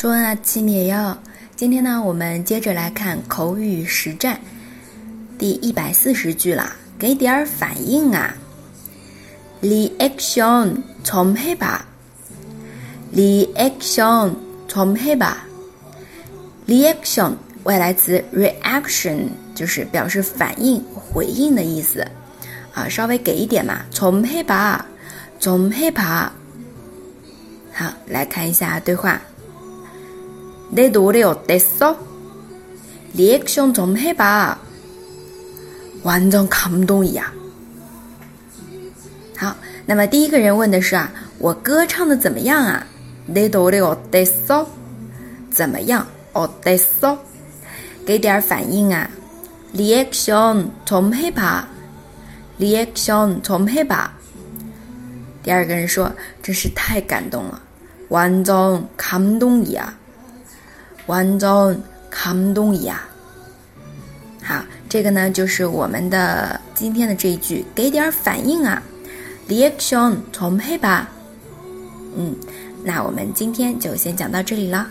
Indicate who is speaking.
Speaker 1: 中文啊，七米哟。今天呢，我们接着来看口语实战第一百四十句啦。给点儿反应啊！Reaction 좀해 봐。 Reaction 좀해 봐。 Reaction 外来词 reaction 就是表示反应、回应的意思啊，稍微给一点嘛。좀해 봐， 좀해 봐。 好，来看一下对话。 내노래어땠어리액션좀해봐완전감동이야好，那么第一个人问的是啊，我歌唱的怎么样啊？내노래어땠어怎么样？어땠어给点反应啊！리액션좀해봐리액션좀해봐第二个人说，真是太感动了，완전감동이야 완전감동이 야。 好，这个呢就是我们的今天的这一句，给点反应啊，reaction 좀해 봐。 嗯，那我们今天就先讲到这里了。